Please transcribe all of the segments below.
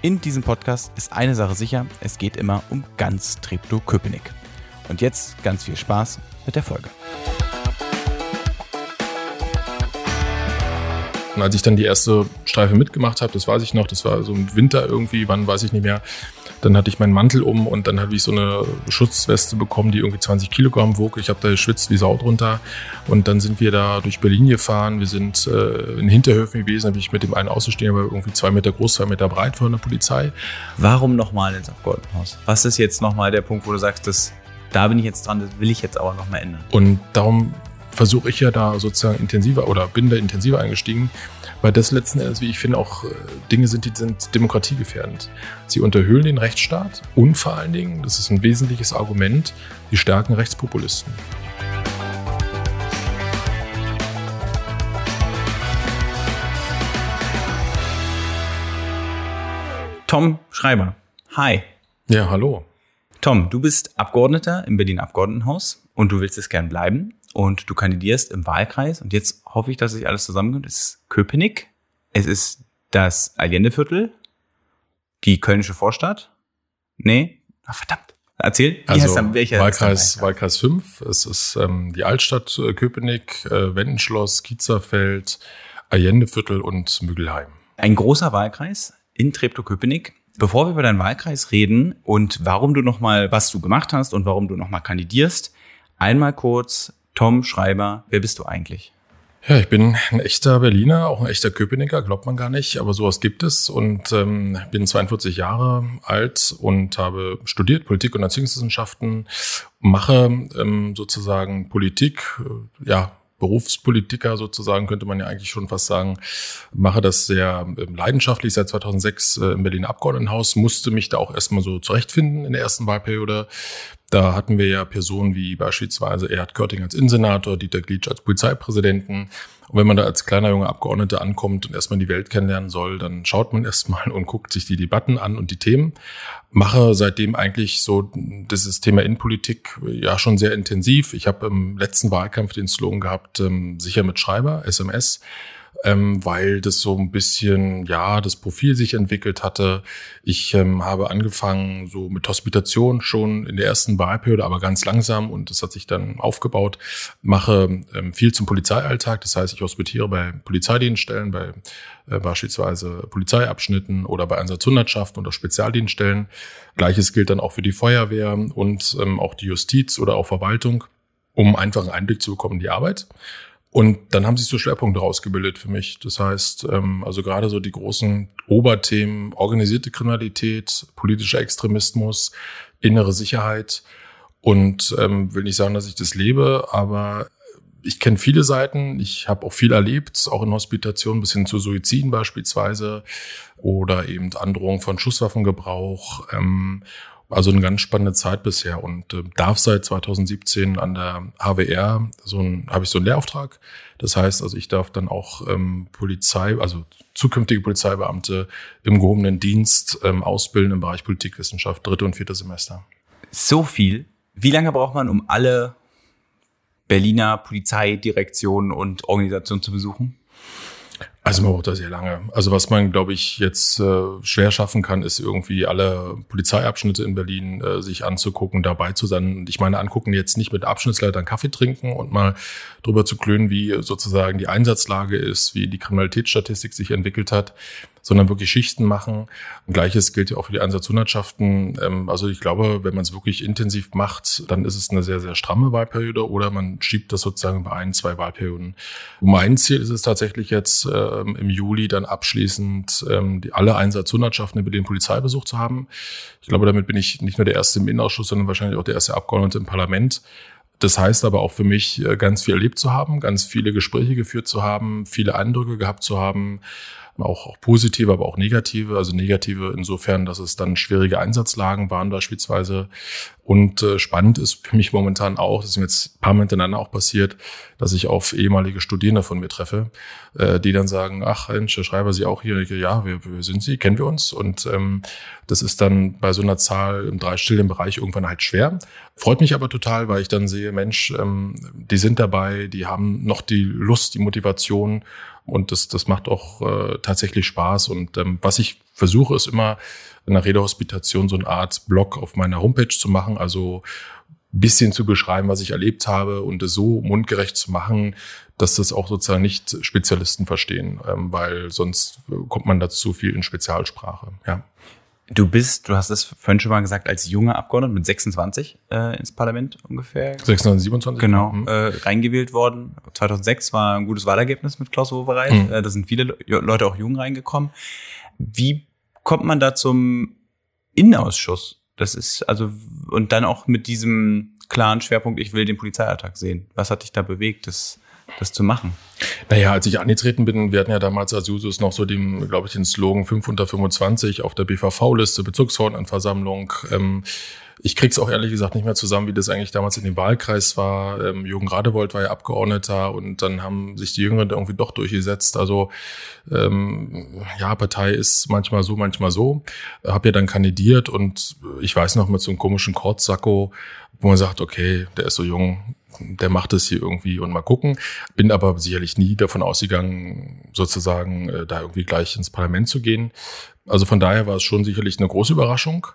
In diesem Podcast ist eine Sache sicher, es geht immer um ganz Treptow-Köpenick. Und jetzt ganz viel Spaß mit der Folge. Und als ich dann die erste Streife mitgemacht habe, das weiß ich noch, das war so im Winter irgendwie, wann weiß ich nicht mehr, dann hatte ich meinen Mantel um und dann habe ich so eine Schutzweste bekommen, die irgendwie 20 Kilogramm wog. Ich habe da geschwitzt wie Sau drunter. Und dann sind wir da durch Berlin gefahren. Wir sind äh, in Hinterhöfen gewesen. habe ich mit dem einen Außenstehenden, aber irgendwie zwei Meter groß, zwei Meter breit von der Polizei. Warum nochmal ins Abgeordnetenhaus? Was ist jetzt nochmal der Punkt, wo du sagst, das, da bin ich jetzt dran, das will ich jetzt aber nochmal ändern? Und darum versuche ich ja da sozusagen intensiver oder bin da intensiver eingestiegen, weil das letzten Endes, wie ich finde, auch äh, Dinge sind, die sind demokratiegefährdend. Sie unterhöhlen den Rechtsstaat und vor allen Dingen, das ist ein wesentliches Argument, die stärken Rechtspopulisten. Tom Schreiber. Hi. Ja, hallo. Tom, du bist Abgeordneter im Berlin Abgeordnetenhaus und du willst es gern bleiben und du kandidierst im Wahlkreis und jetzt hoffe ich, dass sich alles zusammenkommt. Es ist Köpenick, es ist das Allendeviertel, die Kölnische Vorstadt. Nee, Ach, verdammt. Erzähl, wie also, heißt dann, welcher Wahlkreis, Wahlkreis 5, es ist ähm, die Altstadt äh, Köpenick, äh, Wendenschloss, Kiezerfeld, Allendeviertel und Müggelheim. Ein großer Wahlkreis in Treptow-Köpenick. Bevor wir über deinen Wahlkreis reden und warum du nochmal, was du gemacht hast und warum du nochmal kandidierst, einmal kurz Tom Schreiber, wer bist du eigentlich? Ja, ich bin ein echter Berliner, auch ein echter Köpenicker, glaubt man gar nicht, aber sowas gibt es und ähm, bin 42 Jahre alt und habe studiert Politik und Erziehungswissenschaften, mache ähm, sozusagen Politik, äh, ja, Berufspolitiker sozusagen, könnte man ja eigentlich schon fast sagen, mache das sehr ähm, leidenschaftlich. Seit 2006 äh, im Berliner Abgeordnetenhaus, musste mich da auch erstmal so zurechtfinden in der ersten Wahlperiode, da hatten wir ja Personen wie beispielsweise Erhard Körting als Innensenator, Dieter Glitsch als Polizeipräsidenten. Und wenn man da als kleiner junger Abgeordneter ankommt und erstmal die Welt kennenlernen soll, dann schaut man erstmal und guckt sich die Debatten an und die Themen. Mache seitdem eigentlich so dieses Thema Innenpolitik ja schon sehr intensiv. Ich habe im letzten Wahlkampf den Slogan gehabt, ähm, sicher mit Schreiber, SMS ähm, weil das so ein bisschen, ja, das Profil sich entwickelt hatte. Ich ähm, habe angefangen so mit Hospitation schon in der ersten Wahlperiode, aber ganz langsam und das hat sich dann aufgebaut. Mache ähm, viel zum Polizeialltag, das heißt, ich hospitiere bei Polizeidienststellen, bei äh, beispielsweise Polizeiabschnitten oder bei Einsatzhundertschaften oder Spezialdienststellen. Gleiches gilt dann auch für die Feuerwehr und ähm, auch die Justiz oder auch Verwaltung, um einfach einen Einblick zu bekommen in die Arbeit. Und dann haben sich so Schwerpunkte rausgebildet für mich. Das heißt, ähm, also gerade so die großen Oberthemen, organisierte Kriminalität, politischer Extremismus, innere Sicherheit. Und ähm, will nicht sagen, dass ich das lebe, aber ich kenne viele Seiten. Ich habe auch viel erlebt, auch in Hospitationen bis hin zu Suiziden beispielsweise oder eben Androhung von Schusswaffengebrauch. Ähm, also eine ganz spannende Zeit bisher und äh, darf seit 2017 an der HWR so ein, habe ich so einen Lehrauftrag. Das heißt, also ich darf dann auch ähm, Polizei, also zukünftige Polizeibeamte im gehobenen Dienst ähm, ausbilden im Bereich Politikwissenschaft, dritte und vierte Semester. So viel. Wie lange braucht man, um alle Berliner Polizeidirektionen und Organisationen zu besuchen? Also man braucht da sehr lange. Also was man, glaube ich, jetzt äh, schwer schaffen kann, ist irgendwie alle Polizeiabschnitte in Berlin äh, sich anzugucken, dabei zu sein. Und ich meine, angucken jetzt nicht mit Abschnittsleitern Kaffee trinken und mal drüber zu klönen, wie sozusagen die Einsatzlage ist, wie die Kriminalitätsstatistik sich entwickelt hat sondern wirklich Schichten machen. Und Gleiches gilt ja auch für die Einsatzhundertschaften. Ähm, also ich glaube, wenn man es wirklich intensiv macht, dann ist es eine sehr, sehr stramme Wahlperiode oder man schiebt das sozusagen bei ein, zwei Wahlperioden. Mein Ziel ist es tatsächlich jetzt ähm, im Juli dann abschließend ähm, die, alle Einsatzhundertschaften über den Polizeibesuch zu haben. Ich glaube, damit bin ich nicht nur der erste im Innenausschuss, sondern wahrscheinlich auch der erste Abgeordnete im Parlament. Das heißt aber auch für mich, äh, ganz viel erlebt zu haben, ganz viele Gespräche geführt zu haben, viele Eindrücke gehabt zu haben, auch, auch positive, aber auch negative. Also negative insofern, dass es dann schwierige Einsatzlagen waren beispielsweise. Und äh, spannend ist für mich momentan auch, das ist mir jetzt ein paar Mal hintereinander auch passiert, dass ich auf ehemalige Studierende von mir treffe, äh, die dann sagen, ach Mensch, Herr Schreiber, Sie auch hier? Ja, wir, wir sind Sie, kennen wir uns. Und ähm, das ist dann bei so einer Zahl im dreistelligen Bereich irgendwann halt schwer. Freut mich aber total, weil ich dann sehe, Mensch, ähm, die sind dabei, die haben noch die Lust, die Motivation und das, das macht auch äh, tatsächlich Spaß. Und ähm, was ich versuche, ist immer in der Redehospitation so eine Art Blog auf meiner Homepage zu machen, also bisschen zu beschreiben, was ich erlebt habe und es so mundgerecht zu machen, dass das auch sozusagen nicht Spezialisten verstehen, ähm, weil sonst kommt man dazu viel in Spezialsprache. Ja. Du bist, du hast es vorhin schon mal gesagt, als junger Abgeordneter mit 26 äh, ins Parlament ungefähr. 26, 27? Genau, mhm. äh, reingewählt worden. 2006 war ein gutes Wahlergebnis mit Klaus Wowereit. Mhm. Äh, da sind viele Leute auch jung reingekommen. Wie kommt man da zum Innenausschuss? Das ist also, und dann auch mit diesem klaren Schwerpunkt, ich will den Polizeialltag sehen. Was hat dich da bewegt? Das das zu machen? Naja, als ich angetreten bin, wir hatten ja damals als Jusos noch so den, glaube ich, den Slogan 5 unter 25 auf der BVV-Liste, Bezirksverordnetenversammlung. Ähm, ich krieg's auch ehrlich gesagt nicht mehr zusammen, wie das eigentlich damals in dem Wahlkreis war. Ähm, Jürgen Radewold war ja Abgeordneter und dann haben sich die Jüngeren irgendwie doch durchgesetzt. Also ähm, ja, Partei ist manchmal so, manchmal so. Hab ja dann kandidiert und ich weiß noch mit so einem komischen Kortsacko, wo man sagt, okay, der ist so jung, der macht es hier irgendwie und mal gucken. Bin aber sicherlich nie davon ausgegangen, sozusagen äh, da irgendwie gleich ins Parlament zu gehen. Also von daher war es schon sicherlich eine große Überraschung.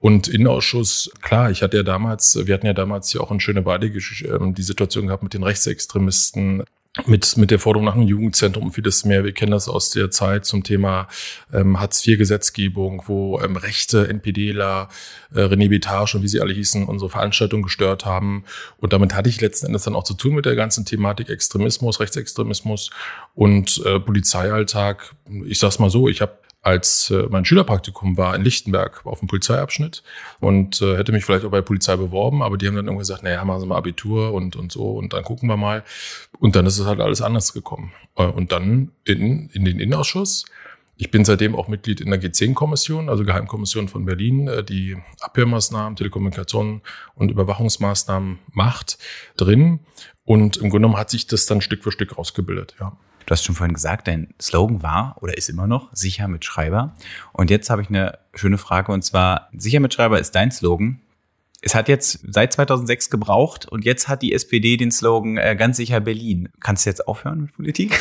Und Innenausschuss, klar, ich hatte ja damals, wir hatten ja damals ja auch in Schöneweide ähm, die Situation gehabt mit den Rechtsextremisten, mit, mit der Forderung nach einem Jugendzentrum, vieles mehr. Wir kennen das aus der Zeit zum Thema ähm, Hartz-IV-Gesetzgebung, wo ähm, rechte NPDler, äh, René Bitage und wie sie alle hießen, unsere Veranstaltung gestört haben. Und damit hatte ich letzten Endes dann auch zu tun mit der ganzen Thematik Extremismus, Rechtsextremismus und äh, Polizeialltag. Ich sag's mal so, ich habe als äh, mein Schülerpraktikum war in Lichtenberg auf dem Polizeiabschnitt und äh, hätte mich vielleicht auch bei Polizei beworben, aber die haben dann irgendwie gesagt, naja, machen Sie mal Abitur und, und so und dann gucken wir mal. Und dann ist es halt alles anders gekommen. Äh, und dann in, in den Innenausschuss. Ich bin seitdem auch Mitglied in der G10-Kommission, also Geheimkommission von Berlin, äh, die Abhörmaßnahmen, Telekommunikation und Überwachungsmaßnahmen macht, drin. Und im Grunde genommen hat sich das dann Stück für Stück rausgebildet, ja. Du hast schon vorhin gesagt, dein Slogan war oder ist immer noch sicher mit Schreiber. Und jetzt habe ich eine schöne Frage und zwar, sicher mit Schreiber ist dein Slogan. Es hat jetzt seit 2006 gebraucht und jetzt hat die SPD den Slogan äh, ganz sicher Berlin. Kannst du jetzt aufhören mit Politik?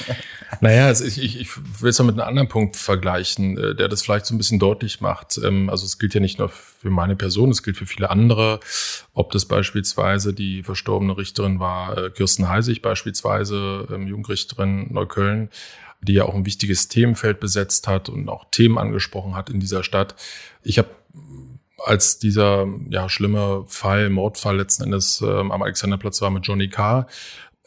naja, also ich, ich, ich will es mal mit einem anderen Punkt vergleichen, äh, der das vielleicht so ein bisschen deutlich macht. Ähm, also es gilt ja nicht nur für meine Person, es gilt für viele andere. Ob das beispielsweise die verstorbene Richterin war, äh, Kirsten Heisig beispielsweise, ähm, Jungrichterin Neukölln, die ja auch ein wichtiges Themenfeld besetzt hat und auch Themen angesprochen hat in dieser Stadt. Ich habe als dieser ja, schlimme Fall, Mordfall letzten Endes ähm, am Alexanderplatz war mit Johnny Carr,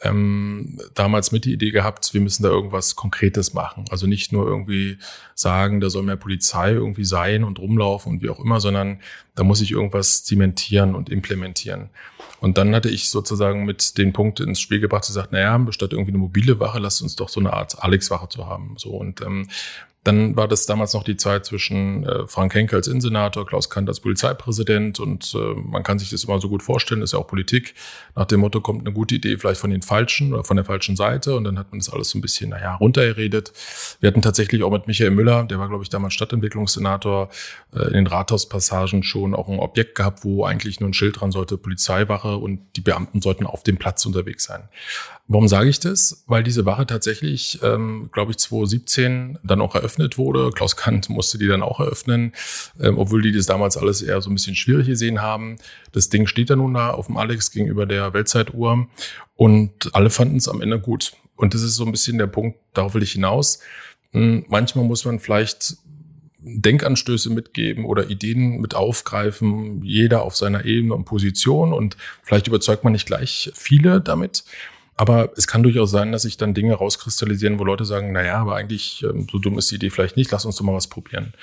ähm, damals mit die Idee gehabt, wir müssen da irgendwas Konkretes machen. Also nicht nur irgendwie sagen, da soll mehr Polizei irgendwie sein und rumlaufen und wie auch immer, sondern da muss ich irgendwas zementieren und implementieren. Und dann hatte ich sozusagen mit den Punkten ins Spiel gebracht, gesagt, naja, statt irgendwie eine mobile Wache, lasst uns doch so eine Art Alex-Wache zu haben. So und ähm, dann war das damals noch die Zeit zwischen äh, Frank Henke als Innensenator, Klaus Kant als Polizeipräsident und äh, man kann sich das immer so gut vorstellen, ist ja auch Politik. Nach dem Motto kommt eine gute Idee vielleicht von den Falschen oder von der falschen Seite und dann hat man das alles so ein bisschen, naja, runtergeredet. Wir hatten tatsächlich auch mit Michael Müller, der war, glaube ich, damals Stadtentwicklungssenator, äh, in den Rathauspassagen schon auch ein Objekt gehabt, wo eigentlich nur ein Schild dran sollte, Polizeiwache und die Beamten sollten auf dem Platz unterwegs sein. Warum sage ich das? Weil diese Wache tatsächlich, ähm, glaube ich, 2017 dann auch eröffnet wurde. Klaus Kant musste die dann auch eröffnen, ähm, obwohl die das damals alles eher so ein bisschen schwierig gesehen haben. Das Ding steht da nun da auf dem Alex gegenüber der Weltzeituhr und alle fanden es am Ende gut. Und das ist so ein bisschen der Punkt, darauf will ich hinaus. Hm, manchmal muss man vielleicht Denkanstöße mitgeben oder Ideen mit aufgreifen, jeder auf seiner Ebene und Position und vielleicht überzeugt man nicht gleich viele damit. Aber es kann durchaus sein, dass sich dann Dinge rauskristallisieren, wo Leute sagen, na ja, aber eigentlich ähm, so dumm ist die Idee vielleicht nicht, lass uns doch mal was probieren.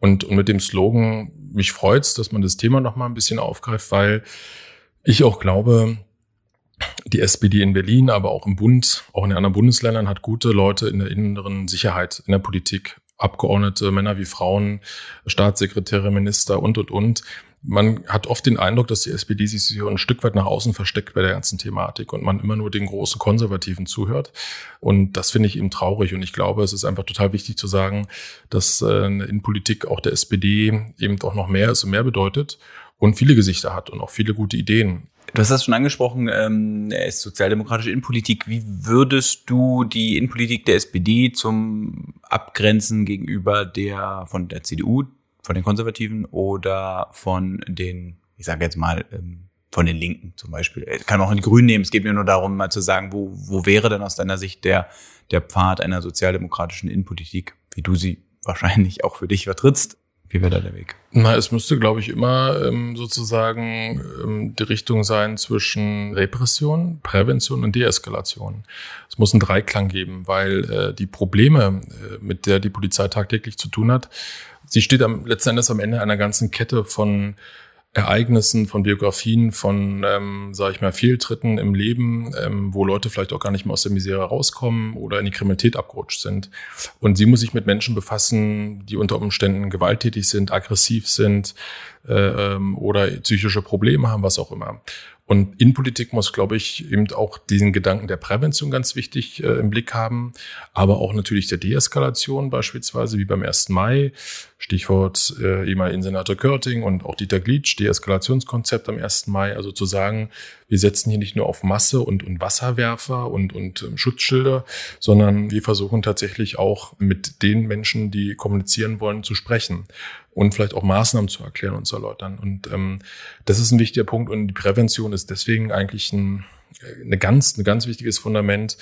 Und, und mit dem Slogan, mich freut's, dass man das Thema noch mal ein bisschen aufgreift, weil ich auch glaube, die SPD in Berlin, aber auch im Bund, auch in den anderen Bundesländern hat gute Leute in der inneren Sicherheit, in der Politik, Abgeordnete, Männer wie Frauen, Staatssekretäre, Minister und, und, und. Man hat oft den Eindruck, dass die SPD sich so ein Stück weit nach außen versteckt bei der ganzen Thematik und man immer nur den großen Konservativen zuhört. Und das finde ich eben traurig. Und ich glaube, es ist einfach total wichtig zu sagen, dass äh, in Politik auch der SPD eben auch noch mehr ist und mehr bedeutet und viele Gesichter hat und auch viele gute Ideen. Du hast das schon angesprochen, ähm, er ist sozialdemokratische Innenpolitik. Wie würdest du die Innenpolitik der SPD zum Abgrenzen gegenüber der von der CDU, von den Konservativen oder von den, ich sage jetzt mal, ähm, von den Linken zum Beispiel. Ich kann auch die Grünen nehmen. Es geht mir nur darum, mal zu sagen, wo, wo wäre denn aus deiner Sicht der, der Pfad einer sozialdemokratischen Innenpolitik, wie du sie wahrscheinlich auch für dich vertrittst? Wie wäre da der Weg? Na, es müsste, glaube ich, immer ähm, sozusagen ähm, die Richtung sein zwischen Repression, Prävention und Deeskalation. Es muss einen Dreiklang geben, weil äh, die Probleme, äh, mit der die Polizei tagtäglich zu tun hat, sie steht am letzten Endes am Ende einer ganzen Kette von Ereignissen, von Biografien, von, ähm, sage ich mal, Fehltritten im Leben, ähm, wo Leute vielleicht auch gar nicht mehr aus der Misere rauskommen oder in die Kriminalität abgerutscht sind. Und sie muss sich mit Menschen befassen, die unter Umständen gewalttätig sind, aggressiv sind äh, ähm, oder psychische Probleme haben, was auch immer. Und Innenpolitik muss, glaube ich, eben auch diesen Gedanken der Prävention ganz wichtig äh, im Blick haben, aber auch natürlich der Deeskalation beispielsweise, wie beim 1. Mai. Stichwort äh, ehemaligen Senator Körting und auch Dieter Glitsch, Deeskalationskonzept am 1. Mai. Also zu sagen, wir setzen hier nicht nur auf Masse und, und Wasserwerfer und, und ähm, Schutzschilder, sondern wir versuchen tatsächlich auch mit den Menschen, die kommunizieren wollen, zu sprechen und vielleicht auch Maßnahmen zu erklären und zu erläutern. Und ähm, das ist ein wichtiger Punkt und die Prävention ist deswegen eigentlich ein, eine ganz, ein ganz wichtiges Fundament,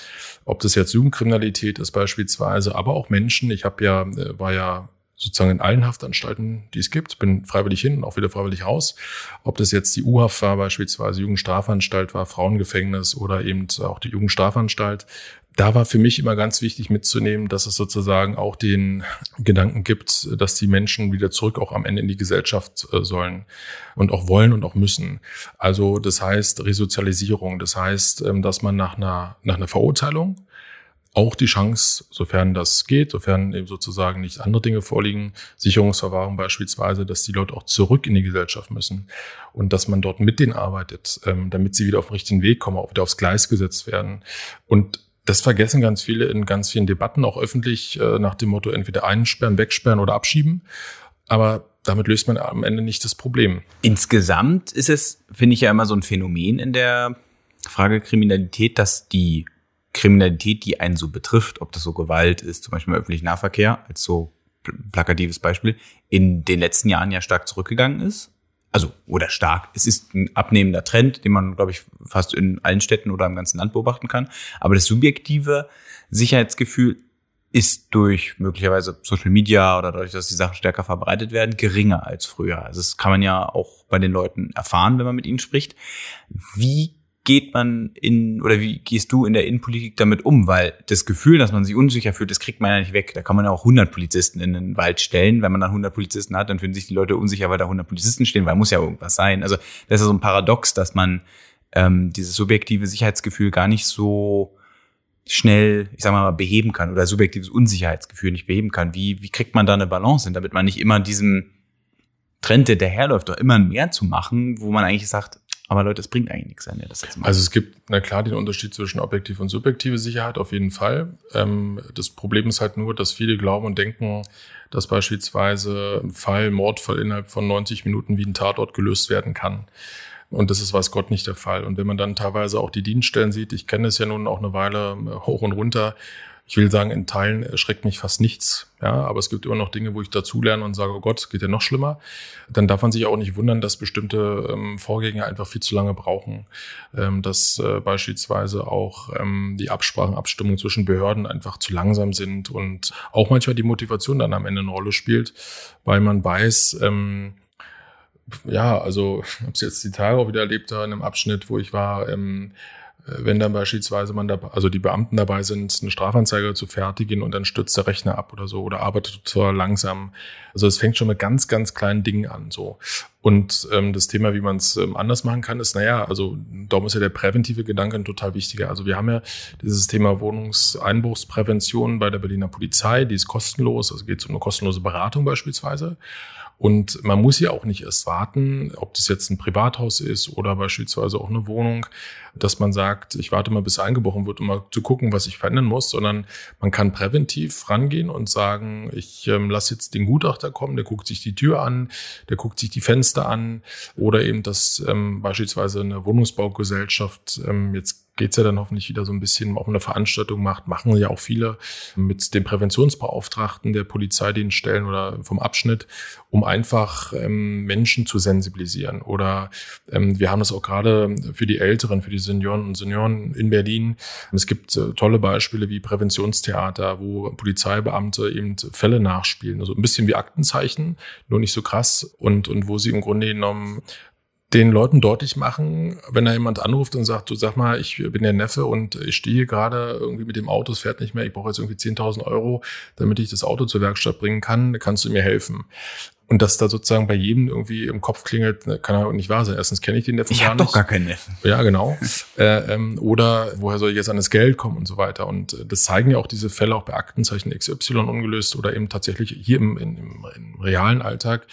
ob das jetzt Jugendkriminalität ist beispielsweise, aber auch Menschen. Ich habe ja, äh, war ja sozusagen in allen Haftanstalten, die es gibt, bin freiwillig hin und auch wieder freiwillig raus. Ob das jetzt die U-Haft war, beispielsweise Jugendstrafanstalt war, Frauengefängnis oder eben auch die Jugendstrafanstalt, da war für mich immer ganz wichtig mitzunehmen, dass es sozusagen auch den Gedanken gibt, dass die Menschen wieder zurück auch am Ende in die Gesellschaft äh, sollen und auch wollen und auch müssen. Also das heißt Resozialisierung, das heißt, ähm, dass man nach einer, nach einer Verurteilung auch die Chance, sofern das geht, sofern eben sozusagen nicht andere Dinge vorliegen, Sicherungsverwahrung beispielsweise, dass die Leute auch zurück in die Gesellschaft müssen und dass man dort mit denen arbeitet, ähm, damit sie wieder auf den richtigen Weg kommen, auch wieder aufs Gleis gesetzt werden. Und das vergessen ganz viele in ganz vielen Debatten, auch öffentlich, äh, nach dem Motto entweder einsperren, wegsperren oder abschieben. Aber damit löst man am Ende nicht das Problem. Insgesamt ist es, finde ich ja immer so ein Phänomen in der Frage Kriminalität, dass die Kriminalität, die einen so betrifft, ob das so Gewalt ist, zum Beispiel im öffentlichen Nahverkehr, als so plakatives Beispiel, in den letzten Jahren ja stark zurückgegangen ist also oder stark. Es ist ein abnehmender Trend, den man, glaube ich, fast in allen Städten oder im ganzen Land beobachten kann. Aber das subjektive Sicherheitsgefühl ist durch möglicherweise Social Media oder dadurch, dass die Sachen stärker verbreitet werden, geringer als früher. Also das kann man ja auch bei den Leuten erfahren, wenn man mit ihnen spricht. Wie geht man in oder wie gehst du in der Innenpolitik damit um? Weil das Gefühl, dass man sich unsicher fühlt, das kriegt man ja nicht weg. Da kann man ja auch 100 Polizisten in den Wald stellen. Wenn man dann 100 Polizisten hat, dann fühlen sich die Leute unsicher, weil da 100 Polizisten stehen, weil muss ja irgendwas sein. Also das ist so ein Paradox, dass man ähm, dieses subjektive Sicherheitsgefühl gar nicht so schnell, ich sag mal, beheben kann oder subjektives Unsicherheitsgefühl nicht beheben kann. Wie, wie kriegt man da eine Balance hin, damit man nicht immer diesem Trend, der daherläuft, doch immer mehr zu machen, wo man eigentlich sagt, aber Leute, es bringt eigentlich nichts, wenn ihr das jetzt macht. Also es gibt, na klar, den Unterschied zwischen objektiv und subjektive Sicherheit auf jeden Fall. Ähm, das Problem ist halt nur, dass viele glauben und denken, dass beispielsweise ein Fall, Mordfall innerhalb von 90 Minuten wie ein Tatort gelöst werden kann. Und das ist weiß Gott nicht der Fall. Und wenn man dann teilweise auch die Dienststellen sieht, ich kenne es ja nun auch eine Weile äh, hoch und runter, ich will sagen, in Teilen erschreckt mich fast nichts. Ja, aber es gibt immer noch Dinge, wo ich dazulerne und sage, oh Gott, geht ja noch schlimmer. Dann darf man sich auch nicht wundern, dass bestimmte ähm, Vorgänge einfach viel zu lange brauchen. Ähm, dass äh, beispielsweise auch ähm, die Absprachen, Abstimmungen zwischen Behörden einfach zu langsam sind und auch manchmal die Motivation dann am Ende eine Rolle spielt, weil man weiß, ähm, ja, also ich habe es jetzt die Tage auch wieder erlebt da in einem Abschnitt, wo ich war, ähm, wenn dann beispielsweise man da, also die Beamten dabei sind, eine Strafanzeige zu fertigen und dann stürzt der Rechner ab oder so oder arbeitet total langsam. Also es fängt schon mit ganz, ganz kleinen Dingen an, so. Und ähm, das Thema, wie man es ähm, anders machen kann, ist, naja, also darum ist ja der präventive Gedanke ein total wichtiger. Also wir haben ja dieses Thema Wohnungseinbruchsprävention bei der Berliner Polizei, die ist kostenlos, also geht es um eine kostenlose Beratung beispielsweise. Und man muss ja auch nicht erst warten, ob das jetzt ein Privathaus ist oder beispielsweise auch eine Wohnung, dass man sagt, ich warte mal, bis eingebrochen wird, um mal zu gucken, was ich verändern muss, sondern man kann präventiv rangehen und sagen, ich ähm, lasse jetzt den Gutachter kommen, der guckt sich die Tür an, der guckt sich die Fenster an oder eben, dass ähm, beispielsweise eine Wohnungsbaugesellschaft ähm, jetzt geht's ja dann hoffentlich wieder so ein bisschen, man eine Veranstaltung macht, machen ja auch viele mit dem Präventionsbeauftragten der Polizeidienststellen oder vom Abschnitt, um einfach ähm, Menschen zu sensibilisieren. Oder ähm, wir haben das auch gerade für die Älteren, für die Senioren und Senioren in Berlin. Es gibt äh, tolle Beispiele wie Präventionstheater, wo Polizeibeamte eben Fälle nachspielen. Also ein bisschen wie Aktenzeichen, nur nicht so krass und, und wo sie im Grunde genommen den Leuten deutlich machen, wenn da jemand anruft und sagt, du sag mal, ich bin der Neffe und ich stehe gerade irgendwie mit dem Auto, es fährt nicht mehr, ich brauche jetzt irgendwie 10.000 Euro, damit ich das Auto zur Werkstatt bringen kann, kannst du mir helfen? Und dass da sozusagen bei jedem irgendwie im Kopf klingelt, ne, kann ja nicht wahr sein. Erstens kenne ich den Neffen ich gar nicht. Ich habe doch gar keinen Neffen. Ja, genau. äh, ähm, oder woher soll ich jetzt an das Geld kommen und so weiter. Und äh, das zeigen ja auch diese Fälle auch bei Aktenzeichen XY ungelöst oder eben tatsächlich hier im, im, im realen Alltag,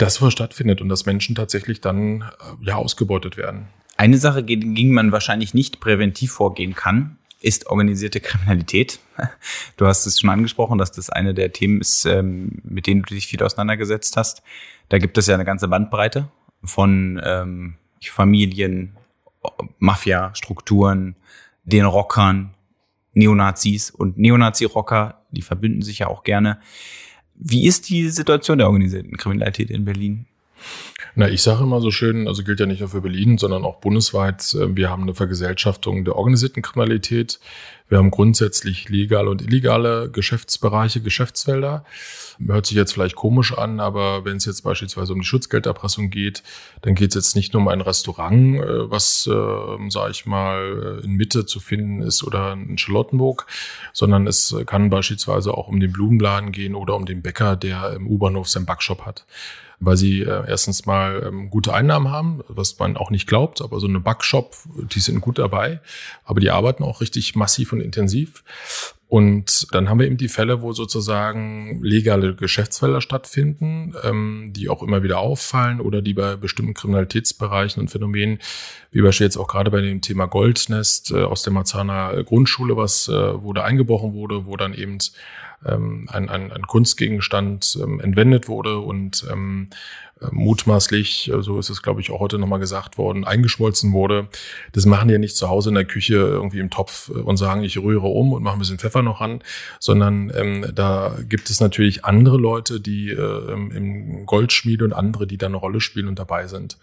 das was stattfindet und dass Menschen tatsächlich dann äh, ja ausgebeutet werden. Eine Sache, gegen man wahrscheinlich nicht präventiv vorgehen kann, ist organisierte Kriminalität. Du hast es schon angesprochen, dass das eine der Themen ist, ähm, mit denen du dich viel auseinandergesetzt hast. Da gibt es ja eine ganze Bandbreite von ähm, Familien, Mafia-Strukturen, den Rockern, Neonazis und Neonazi-Rocker, die verbünden sich ja auch gerne. Wie ist die Situation der organisierten Kriminalität in Berlin? Na, ich sage immer so schön, also gilt ja nicht nur für Berlin, sondern auch bundesweit. Äh, wir haben eine Vergesellschaftung der organisierten Kriminalität. Wir haben grundsätzlich legale und illegale Geschäftsbereiche, Geschäftsfelder. Hört sich jetzt vielleicht komisch an, aber wenn es jetzt beispielsweise um die Schutzgelderpressung geht, dann geht es jetzt nicht nur um ein Restaurant, äh, was, äh, sage ich mal, in Mitte zu finden ist oder in Charlottenburg, sondern es kann beispielsweise auch um den Blumenladen gehen oder um den Bäcker, der im U-Bahnhof seinen Backshop hat weil sie äh, erstens mal ähm, gute Einnahmen haben, was man auch nicht glaubt, aber so eine Backshop, die sind gut dabei, aber die arbeiten auch richtig massiv und intensiv. Und dann haben wir eben die Fälle, wo sozusagen legale Geschäftsfelder stattfinden, ähm, die auch immer wieder auffallen oder die bei bestimmten Kriminalitätsbereichen und Phänomenen, wie beispielsweise jetzt auch gerade bei dem Thema Goldnest äh, aus der Marzahner Grundschule, was äh, da eingebrochen wurde, wo dann eben ähm, ein, ein, ein Kunstgegenstand ähm, entwendet wurde und ähm, äh, mutmaßlich, äh, so ist es glaube ich auch heute nochmal gesagt worden, eingeschmolzen wurde. Das machen die ja nicht zu Hause in der Küche irgendwie im Topf äh, und sagen, ich rühre um und mache ein bisschen Pfeffer noch ran, sondern ähm, da gibt es natürlich andere Leute, die äh, im Goldschmiede und andere, die da eine Rolle spielen und dabei sind.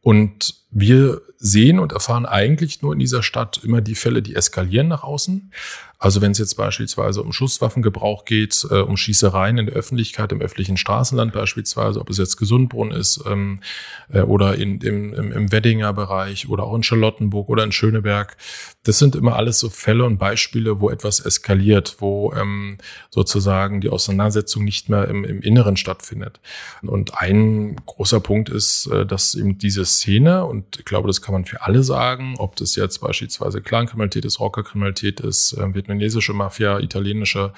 Und wir sehen und erfahren eigentlich nur in dieser Stadt immer die Fälle, die eskalieren nach außen. Also wenn es jetzt beispielsweise um Schusswaffengebrauch geht, äh, um Schießereien in der Öffentlichkeit, im öffentlichen Straßenland beispielsweise, ob es jetzt Gesundbrunn ist ähm, äh, oder in, im, im, im Weddinger Bereich oder auch in Charlottenburg oder in Schöneberg, das sind immer alles so Fälle und Beispiele, wo etwas eskaliert, wo ähm, sozusagen die Auseinandersetzung nicht mehr im, im Inneren stattfindet. Und ein großer Punkt ist, äh, dass eben diese Szene, und ich glaube, das kann man für alle sagen, ob das jetzt beispielsweise Clankriminalität ist, Rockerkriminalität ist, äh, vietnamesische Mafia, italienische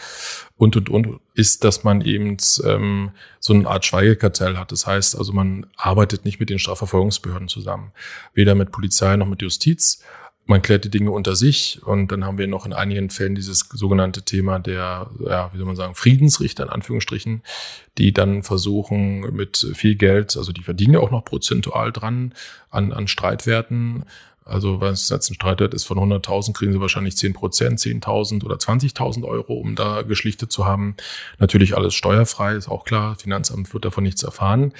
und, und, und, ist, dass man eben ähm, so eine Art Schweigekartell hat. Das heißt also, man arbeitet nicht mit den Strafverfolgungsbehörden zusammen, weder mit Polizei noch mit Justiz man klärt die Dinge unter sich und dann haben wir noch in einigen Fällen dieses sogenannte Thema der, ja, wie soll man sagen, Friedensrichter in Anführungsstrichen, die dann versuchen mit viel Geld, also die verdienen ja auch noch prozentual dran an, an Streitwerten. Also was jetzt ein Streitwert ist von 100.000, kriegen sie wahrscheinlich 10 Prozent, 10.000 oder 20.000 Euro, um da geschlichtet zu haben. Natürlich alles steuerfrei, ist auch klar. Finanzamt wird davon nichts erfahren.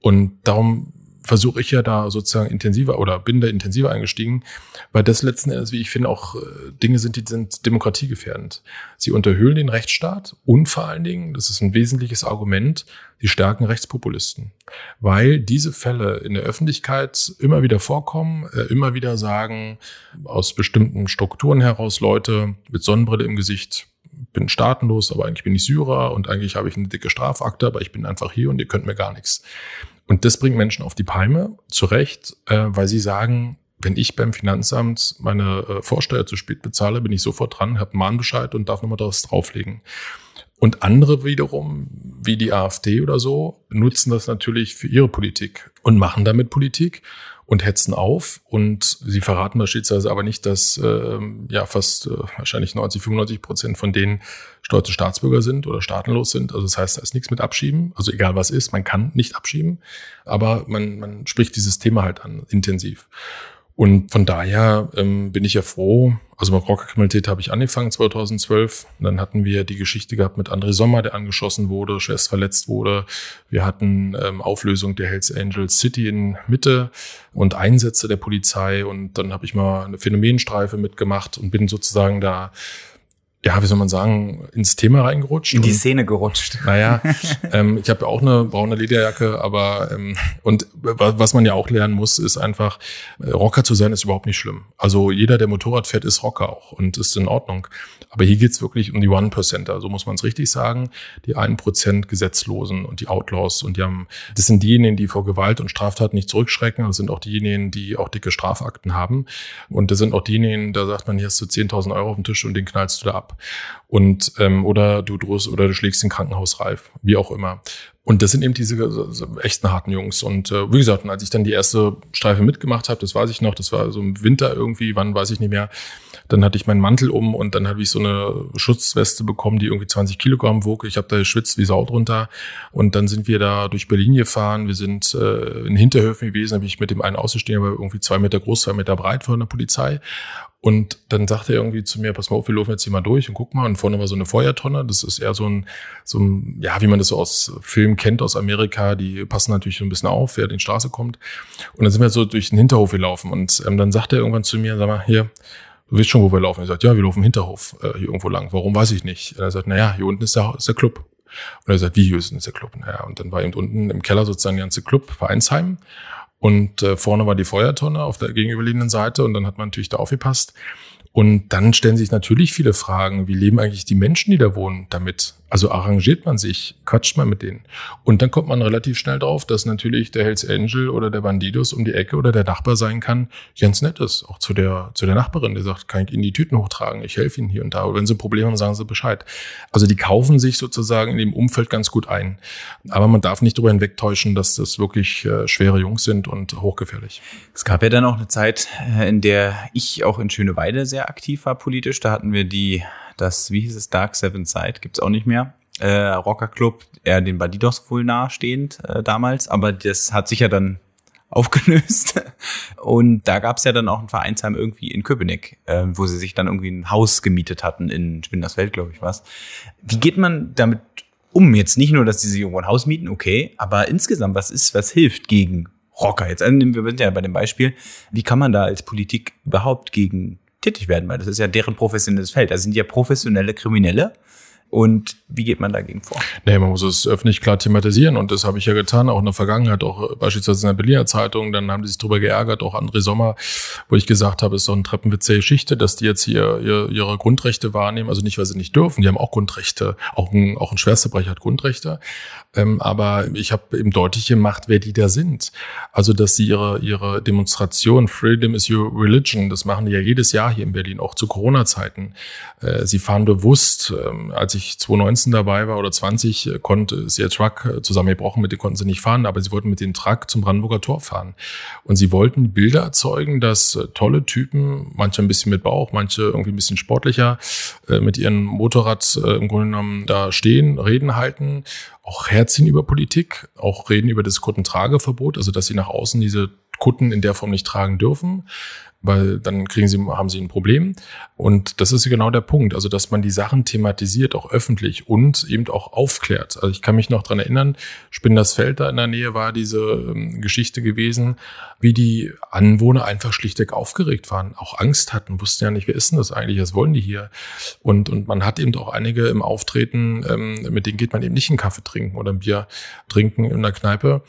Und darum versuche ich ja da sozusagen intensiver oder bin da intensiver eingestiegen, weil das letzten Endes, wie ich finde, auch äh, Dinge sind, die sind demokratiegefährdend. Sie unterhöhlen den Rechtsstaat und vor allen Dingen, das ist ein wesentliches Argument, sie stärken Rechtspopulisten, weil diese Fälle in der Öffentlichkeit immer wieder vorkommen, äh, immer wieder sagen, aus bestimmten Strukturen heraus Leute mit Sonnenbrille im Gesicht, bin staatenlos, aber eigentlich bin ich Syrer und eigentlich habe ich eine dicke Strafakte, aber ich bin einfach hier und ihr könnt mir gar nichts. Und das bringt Menschen auf die Palme, zu Recht, äh, weil sie sagen, wenn ich beim Finanzamt meine äh, Vorsteuer zu spät bezahle, bin ich sofort dran, habe einen Mahnbescheid und darf nochmal das drauflegen. Und andere wiederum, wie die AfD oder so, nutzen das natürlich für ihre Politik und machen damit Politik und hetzen auf. Und sie verraten beispielsweise aber nicht, dass äh, ja fast äh, wahrscheinlich 90, 95 Prozent von denen stolze Staatsbürger sind oder staatenlos sind. Also das heißt, da ist nichts mit Abschieben. Also egal was ist, man kann nicht abschieben, aber man, man spricht dieses Thema halt an, intensiv. Und von daher ähm, bin ich ja froh. Also mit Rockerkriminalität habe ich angefangen 2012. Und dann hatten wir die Geschichte gehabt mit André Sommer, der angeschossen wurde, schwerst verletzt wurde. Wir hatten ähm, Auflösung der Hells Angels City in Mitte und Einsätze der Polizei. Und dann habe ich mal eine Phänomenstreife mitgemacht und bin sozusagen da ja, wie soll man sagen, ins Thema reingerutscht. In die Szene gerutscht. Naja, ähm, ich habe ja auch eine braune Lederjacke, aber ähm, und was man ja auch lernen muss, ist einfach, äh, Rocker zu sein ist überhaupt nicht schlimm. Also jeder, der Motorrad fährt, ist Rocker auch und ist in Ordnung. Aber hier geht's wirklich um die One-Percenter, so muss man es richtig sagen. Die einen Prozent Gesetzlosen und die Outlaws. Und die haben, das sind diejenigen, die vor Gewalt und Straftaten nicht zurückschrecken. Das sind auch diejenigen, die auch dicke Strafakten haben. Und das sind auch diejenigen, da sagt man, hier hast du 10.000 Euro auf dem Tisch und den knallst du da ab. Und ähm, oder du drohst oder du schlägst den Krankenhaus reif, wie auch immer. Und das sind eben diese so, echten harten Jungs. Und äh, wie gesagt, als ich dann die erste Streife mitgemacht habe, das weiß ich noch, das war so im Winter irgendwie, wann weiß ich nicht mehr, dann hatte ich meinen Mantel um und dann habe ich so eine Schutzweste bekommen, die irgendwie 20 Kilogramm wog. Ich habe da geschwitzt wie Sau drunter. Und dann sind wir da durch Berlin gefahren. Wir sind äh, in Hinterhöfen gewesen, habe ich mit dem einen Außenstehender, aber irgendwie zwei Meter groß, zwei Meter breit von der Polizei. Und dann sagte er irgendwie zu mir, pass mal auf, wir laufen jetzt hier mal durch und guck mal. Und vorne war so eine Feuertonne. Das ist eher so ein, so ein, ja, wie man das so aus Filmen kennt aus Amerika. Die passen natürlich so ein bisschen auf, wer in die Straße kommt. Und dann sind wir so durch den Hinterhof gelaufen. Und ähm, dann sagte er irgendwann zu mir, sag mal, hier, du weißt schon, wo wir laufen. Er sagt, ja, wir laufen Hinterhof äh, hier irgendwo lang. Warum, weiß ich nicht. Und er sagt, naja, hier unten ist der, ist der Club. Und er sagt, wie hier ist der Club? Naja, und dann war eben unten im Keller sozusagen der ganze Club, Vereinsheim. Und äh, vorne war die Feuertonne auf der gegenüberliegenden Seite und dann hat man natürlich da aufgepasst. Und dann stellen sich natürlich viele Fragen. Wie leben eigentlich die Menschen, die da wohnen, damit? Also arrangiert man sich, quatscht man mit denen. Und dann kommt man relativ schnell drauf, dass natürlich der Hells Angel oder der Bandidos um die Ecke oder der Nachbar sein kann, ganz nett ist. Auch zu der, zu der Nachbarin, der sagt, kann ich Ihnen die Tüten hochtragen? Ich helfe Ihnen hier und da. Und wenn Sie Probleme haben, sagen Sie Bescheid. Also die kaufen sich sozusagen in dem Umfeld ganz gut ein. Aber man darf nicht darüber hinwegtäuschen, dass das wirklich äh, schwere Jungs sind und hochgefährlich. Es gab ja dann auch eine Zeit, äh, in der ich auch in Schöneweide sehr aktiv war politisch. Da hatten wir die das, wie hieß es, Dark Seven Side, gibt's auch nicht mehr. Äh, Rocker Club, eher den Bandidos wohl nahestehend äh, damals, aber das hat sich ja dann aufgelöst. Und da gab's ja dann auch ein Vereinsheim irgendwie in Köpenick, äh, wo sie sich dann irgendwie ein Haus gemietet hatten in Spindersfeld, glaube ich, was. Wie geht man damit um? Jetzt nicht nur, dass sie sich irgendwo ein Haus mieten, okay, aber insgesamt, was ist, was hilft gegen Rocker? Jetzt, also, wir sind ja bei dem Beispiel, wie kann man da als Politik überhaupt gegen tätig werden, weil das ist ja deren professionelles Feld. Das sind ja professionelle Kriminelle. Und wie geht man dagegen vor? Nee, man muss es öffentlich klar thematisieren und das habe ich ja getan, auch in der Vergangenheit, auch beispielsweise in der Berliner Zeitung, dann haben die sich darüber geärgert, auch André Sommer, wo ich gesagt habe, es ist doch eine treppenwitze Geschichte, dass die jetzt hier ihre, Grundrechte wahrnehmen, also nicht, weil sie nicht dürfen, die haben auch Grundrechte, auch ein, auch ein Schwerstverbrecher hat Grundrechte, ähm, aber ich habe eben deutlich gemacht, wer die da sind. Also, dass sie ihre, ihre Demonstration, Freedom is your religion, das machen die ja jedes Jahr hier in Berlin, auch zu Corona-Zeiten. Äh, sie fahren bewusst, ähm, als ich 2019 dabei war oder 20, äh, konnte, ist ihr Truck äh, zusammengebrochen, mit dem konnten sie nicht fahren, aber sie wollten mit dem Truck zum Brandenburger Tor fahren. Und sie wollten Bilder erzeugen, dass äh, tolle Typen, manche ein bisschen mit Bauch, manche irgendwie ein bisschen sportlicher, mit ihrem Motorrad im Grunde genommen da stehen, Reden halten auch herziehen über Politik, auch reden über das Kuttentrageverbot, also dass sie nach außen diese Kutten in der Form nicht tragen dürfen weil dann kriegen sie, haben sie ein Problem. Und das ist genau der Punkt. Also, dass man die Sachen thematisiert, auch öffentlich und eben auch aufklärt. Also ich kann mich noch dran erinnern, Spindersfeld da in der Nähe war diese ähm, Geschichte gewesen, wie die Anwohner einfach schlichtweg aufgeregt waren, auch Angst hatten, wussten ja nicht, wer ist denn das eigentlich, was wollen die hier? Und, und man hat eben auch einige im Auftreten, ähm, mit denen geht man eben nicht einen Kaffee trinken oder ein Bier trinken in der Kneipe,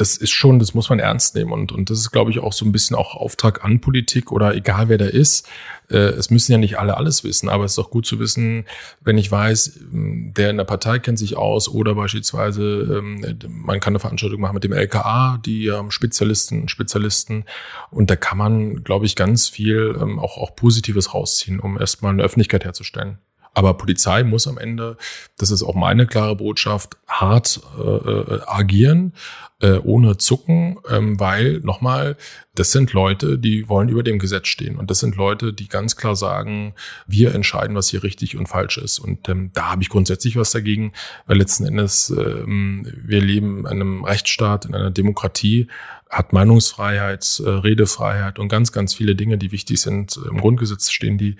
das ist schon, das muss man ernst nehmen. Und, und das ist, glaube ich, auch so ein bisschen auch Auftrag an Politik oder egal wer da ist. Äh, es müssen ja nicht alle alles wissen, aber es ist doch gut zu wissen, wenn ich weiß, ähm, der in der Partei kennt sich aus oder beispielsweise ähm, man kann eine Veranstaltung machen mit dem LKA, die Spezialisten, Spezialisten. Und da kann man, glaube ich, ganz viel ähm, auch, auch Positives rausziehen, um erstmal eine Öffentlichkeit herzustellen. Aber Polizei muss am Ende, das ist auch meine klare Botschaft, hart äh, äh, agieren, äh, ohne zucken, ähm, weil nochmal, das sind Leute, die wollen über dem Gesetz stehen. Und das sind Leute, die ganz klar sagen, wir entscheiden, was hier richtig und falsch ist. Und ähm, da habe ich grundsätzlich was dagegen, weil letzten Endes ähm, wir leben in einem Rechtsstaat, in einer Demokratie hat Meinungsfreiheit, äh, Redefreiheit und ganz, ganz viele Dinge, die wichtig sind. Im Grundgesetz stehen die.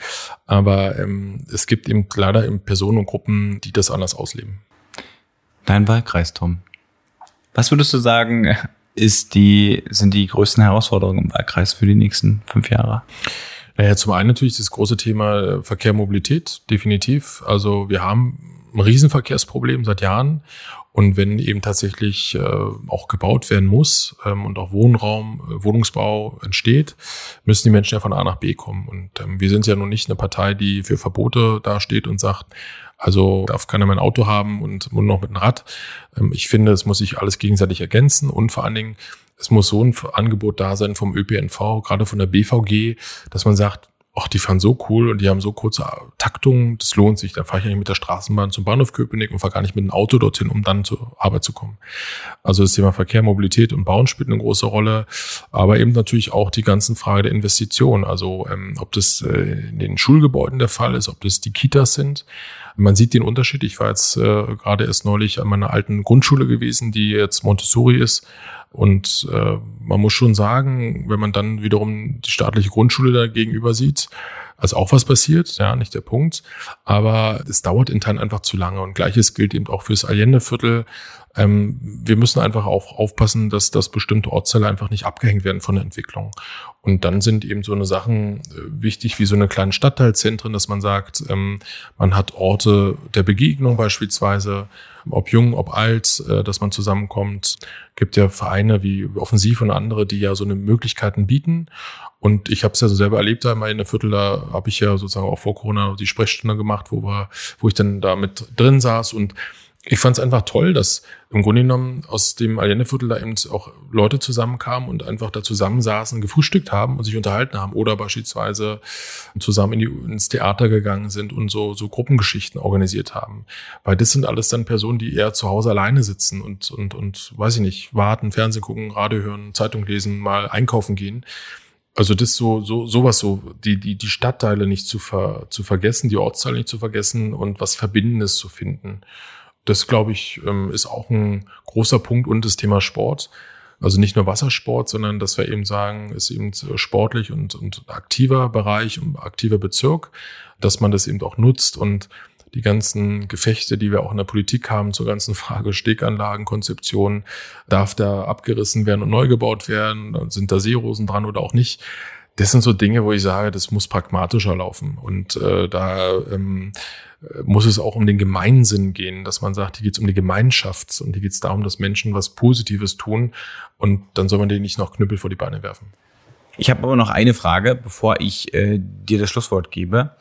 Aber ähm, es gibt eben leider eben Personen und Gruppen, die das anders ausleben. Dein Wahlkreis, Tom. Was würdest du sagen, ist die, sind die größten Herausforderungen im Wahlkreis für die nächsten fünf Jahre? Naja, zum einen natürlich das große Thema äh, Verkehr, Mobilität, definitiv. Also wir haben ein Riesenverkehrsproblem seit Jahren und wenn eben tatsächlich äh, auch gebaut werden muss ähm, und auch Wohnraum, äh, Wohnungsbau entsteht, müssen die Menschen ja von A nach B kommen. Und ähm, wir sind ja nun nicht eine Partei, die für Verbote dasteht und sagt, also darf keiner mein Auto haben und nur noch mit einem Rad. Ähm, ich finde, es muss sich alles gegenseitig ergänzen und vor allen Dingen, es muss so ein Angebot da sein vom ÖPNV, gerade von der BVG, dass man sagt, ach, die fahren so cool und die haben so kurze Taktungen, das lohnt sich. Dann fahre ich eigentlich mit der Straßenbahn zum Bahnhof Köpenick und fahre gar nicht mit dem Auto dorthin, um dann zur Arbeit zu kommen. Also das Thema Verkehr, Mobilität und Bauen spielt eine große Rolle, aber eben natürlich auch die ganzen Frage der Investition. Also ähm, ob das äh, in den Schulgebäuden der Fall ist, ob das die Kitas sind. Man sieht den Unterschied. Ich war jetzt äh, gerade erst neulich an meiner alten Grundschule gewesen, die jetzt Montessori ist. Und äh, man muss schon sagen, wenn man dann wiederum die staatliche Grundschule da gegenüber sieht, also auch was passiert, ja, nicht der Punkt. Aber es dauert in Teilen einfach zu lange. Und gleiches gilt eben auch fürs Allende-Viertel. Ähm, wir müssen einfach auch aufpassen, dass, dass bestimmte Ortsteile einfach nicht abgehängt werden von der Entwicklung. Und dann sind eben so eine Sachen äh, wichtig wie so eine kleine Stadtteilzentren, dass man sagt, ähm, man hat Orte der Begegnung beispielsweise, ob jung, ob alt, äh, dass man zusammenkommt. Gibt ja Vereine wie Offensiv und andere, die ja so eine Möglichkeiten bieten. Und ich habe es ja so selber erlebt, da mal in der Viertel, da habe ich ja sozusagen auch vor Corona die Sprechstunde gemacht, wo wir, wo ich dann da mit drin saß und ich fand es einfach toll, dass im Grunde genommen aus dem Allendeviertel da eben auch Leute zusammenkamen und einfach da zusammensaßen, gefrühstückt haben und sich unterhalten haben oder beispielsweise zusammen in die, ins Theater gegangen sind und so, so Gruppengeschichten organisiert haben. Weil das sind alles dann Personen, die eher zu Hause alleine sitzen und, und, und weiß ich nicht, warten, Fernsehen gucken, Radio hören, Zeitung lesen, mal einkaufen gehen. Also das so, so, sowas so, die, die, die Stadtteile nicht zu, ver, zu vergessen, die Ortsteile nicht zu vergessen und was Verbindendes zu finden. Das, glaube ich, ähm, ist auch ein großer Punkt und das Thema Sport. Also nicht nur Wassersport, sondern dass wir eben sagen, ist eben sportlich und, und aktiver Bereich und aktiver Bezirk, dass man das eben auch nutzt und die ganzen Gefechte, die wir auch in der Politik haben zur ganzen Frage Steganlagenkonzeption, darf da abgerissen werden und neu gebaut werden, sind da Seerosen dran oder auch nicht. Das sind so Dinge, wo ich sage, das muss pragmatischer laufen. Und äh, da ähm, muss es auch um den Gemeinsinn gehen, dass man sagt, hier geht es um die Gemeinschaft und hier geht es darum, dass Menschen was Positives tun und dann soll man denen nicht noch Knüppel vor die Beine werfen. Ich habe aber noch eine Frage, bevor ich äh, dir das Schlusswort gebe.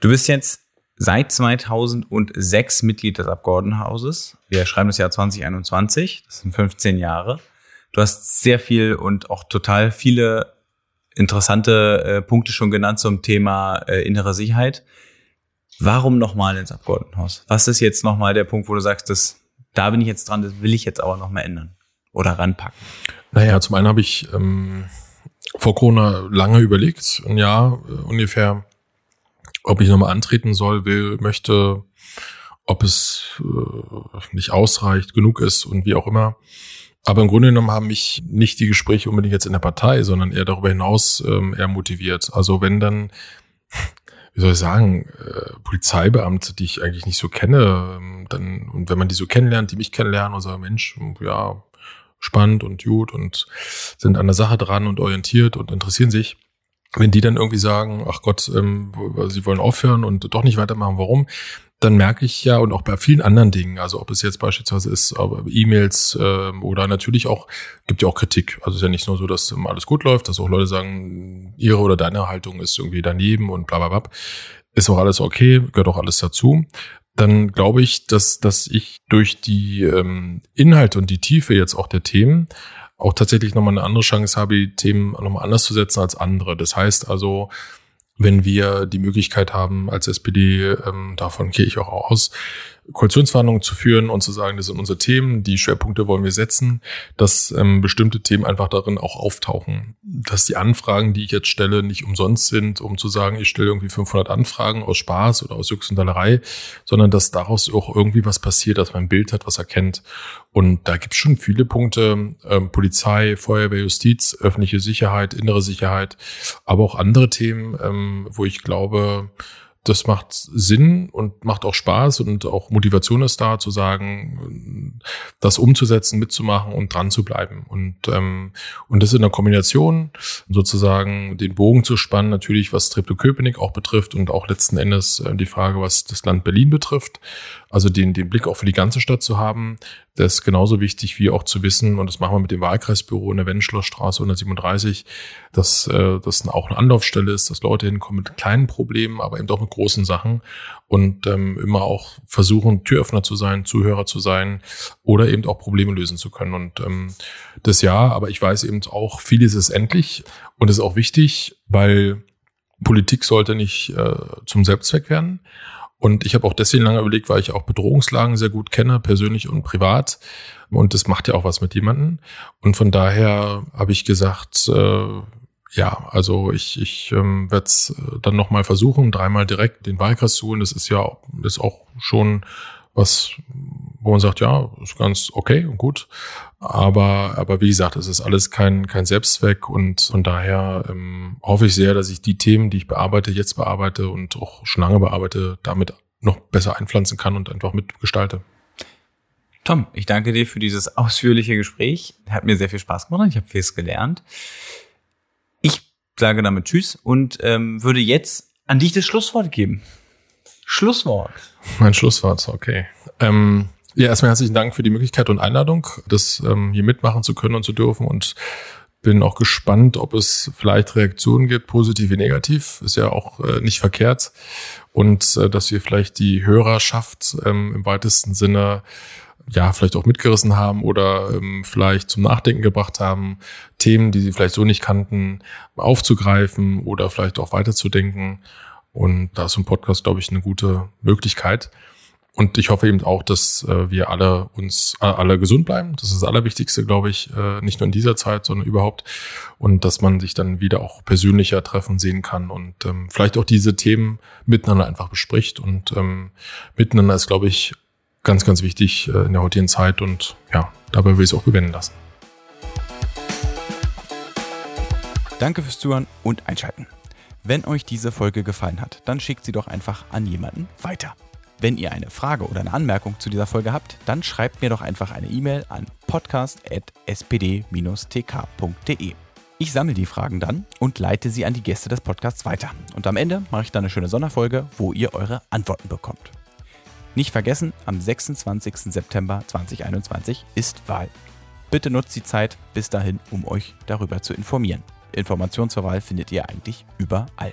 Du bist jetzt seit 2006 Mitglied des Abgeordnetenhauses. Wir schreiben das Jahr 2021, das sind 15 Jahre. Du hast sehr viel und auch total viele interessante äh, Punkte schon genannt zum Thema äh, innere Sicherheit. Warum nochmal ins Abgeordnetenhaus? Was ist jetzt nochmal der Punkt, wo du sagst, das, da bin ich jetzt dran, das will ich jetzt aber nochmal ändern oder ranpacken? Naja, zum einen habe ich ähm, vor Corona lange überlegt, ein Jahr äh, ungefähr, ob ich nochmal antreten soll, will, möchte, ob es äh, nicht ausreicht, genug ist und wie auch immer. Aber im Grunde genommen haben mich nicht die Gespräche unbedingt jetzt in der Partei, sondern eher darüber hinaus ähm, eher motiviert. Also wenn dann, wie soll ich sagen, äh, Polizeibeamte, die ich eigentlich nicht so kenne, ähm, dann, und wenn man die so kennenlernt, die mich kennenlernen und sagen, Mensch, ja, spannend und gut und sind an der Sache dran und orientiert und interessieren sich, wenn die dann irgendwie sagen, ach Gott, ähm, sie wollen aufhören und doch nicht weitermachen, warum? Dann merke ich ja und auch bei vielen anderen Dingen, also ob es jetzt beispielsweise ist, E-Mails äh, oder natürlich auch, gibt ja auch Kritik. Also es ist ja nicht nur so, dass ähm, alles gut läuft, dass auch Leute sagen, ihre oder deine Haltung ist irgendwie daneben und bla bla bla. Ist auch alles okay, gehört auch alles dazu dann glaube ich, dass, dass ich durch die ähm, Inhalte und die Tiefe jetzt auch der Themen auch tatsächlich nochmal eine andere Chance habe, die Themen nochmal anders zu setzen als andere. Das heißt also, wenn wir die Möglichkeit haben, als SPD, ähm, davon gehe ich auch aus, Koalitionsverhandlungen zu führen und zu sagen, das sind unsere Themen, die Schwerpunkte wollen wir setzen, dass ähm, bestimmte Themen einfach darin auch auftauchen. Dass die Anfragen, die ich jetzt stelle, nicht umsonst sind, um zu sagen, ich stelle irgendwie 500 Anfragen aus Spaß oder aus Jux und Dallerei, sondern dass daraus auch irgendwie was passiert, dass man ein Bild hat, was erkennt. Und da gibt es schon viele Punkte, ähm, Polizei, Feuerwehr, Justiz, öffentliche Sicherheit, innere Sicherheit, aber auch andere Themen, ähm, wo ich glaube, das macht Sinn und macht auch Spaß und auch Motivation ist da zu sagen, das umzusetzen, mitzumachen und dran zu bleiben. Und, ähm, und das in der Kombination sozusagen den Bogen zu spannen, natürlich was Treptow-Köpenick auch betrifft und auch letzten Endes äh, die Frage, was das Land Berlin betrifft. Also den, den Blick auch für die ganze Stadt zu haben, das ist genauso wichtig wie auch zu wissen, und das machen wir mit dem Wahlkreisbüro in der Wenschlossstraße 137, dass äh, das auch eine Anlaufstelle ist, dass Leute hinkommen mit kleinen Problemen, aber eben doch mit großen Sachen und ähm, immer auch versuchen, Türöffner zu sein, Zuhörer zu sein oder eben auch Probleme lösen zu können. Und ähm, das ja, aber ich weiß eben auch, vieles ist endlich und ist auch wichtig, weil Politik sollte nicht äh, zum Selbstzweck werden. Und ich habe auch deswegen lange überlegt, weil ich auch Bedrohungslagen sehr gut kenne, persönlich und privat. Und das macht ja auch was mit jemandem. Und von daher habe ich gesagt, äh, ja, also ich, ich ähm, werde es äh, dann nochmal versuchen, dreimal direkt den Wahlkreis zu holen. Das ist ja ist auch schon was, wo man sagt, ja, ist ganz okay und gut. Aber, aber wie gesagt, es ist alles kein, kein Selbstzweck und von daher ähm, hoffe ich sehr, dass ich die Themen, die ich bearbeite, jetzt bearbeite und auch schon lange bearbeite, damit noch besser einpflanzen kann und einfach mitgestalte. Tom, ich danke dir für dieses ausführliche Gespräch. Hat mir sehr viel Spaß gemacht. Ich habe vieles gelernt. Ich sage damit Tschüss und ähm, würde jetzt an dich das Schlusswort geben. Schlusswort. Mein Schlusswort, okay. Ähm, ja, erstmal herzlichen Dank für die Möglichkeit und Einladung, das ähm, hier mitmachen zu können und zu dürfen und bin auch gespannt, ob es vielleicht Reaktionen gibt, positiv wie negativ. Ist ja auch äh, nicht verkehrt. Und äh, dass wir vielleicht die Hörerschaft ähm, im weitesten Sinne ja, vielleicht auch mitgerissen haben oder ähm, vielleicht zum Nachdenken gebracht haben, Themen, die sie vielleicht so nicht kannten, aufzugreifen oder vielleicht auch weiterzudenken. Und da ist ein Podcast, glaube ich, eine gute Möglichkeit. Und ich hoffe eben auch, dass äh, wir alle uns äh, alle gesund bleiben. Das ist das Allerwichtigste, glaube ich, äh, nicht nur in dieser Zeit, sondern überhaupt. Und dass man sich dann wieder auch persönlicher treffen sehen kann und ähm, vielleicht auch diese Themen miteinander einfach bespricht. Und ähm, miteinander ist, glaube ich, ganz, ganz wichtig äh, in der heutigen Zeit. Und ja, dabei will ich es auch bewenden lassen. Danke fürs Zuhören und Einschalten. Wenn euch diese Folge gefallen hat, dann schickt sie doch einfach an jemanden weiter. Wenn ihr eine Frage oder eine Anmerkung zu dieser Folge habt, dann schreibt mir doch einfach eine E-Mail an podcast.spd-tk.de. Ich sammle die Fragen dann und leite sie an die Gäste des Podcasts weiter. Und am Ende mache ich dann eine schöne Sonderfolge, wo ihr eure Antworten bekommt. Nicht vergessen, am 26. September 2021 ist Wahl. Bitte nutzt die Zeit bis dahin, um euch darüber zu informieren. Informationen zur Wahl findet ihr eigentlich überall.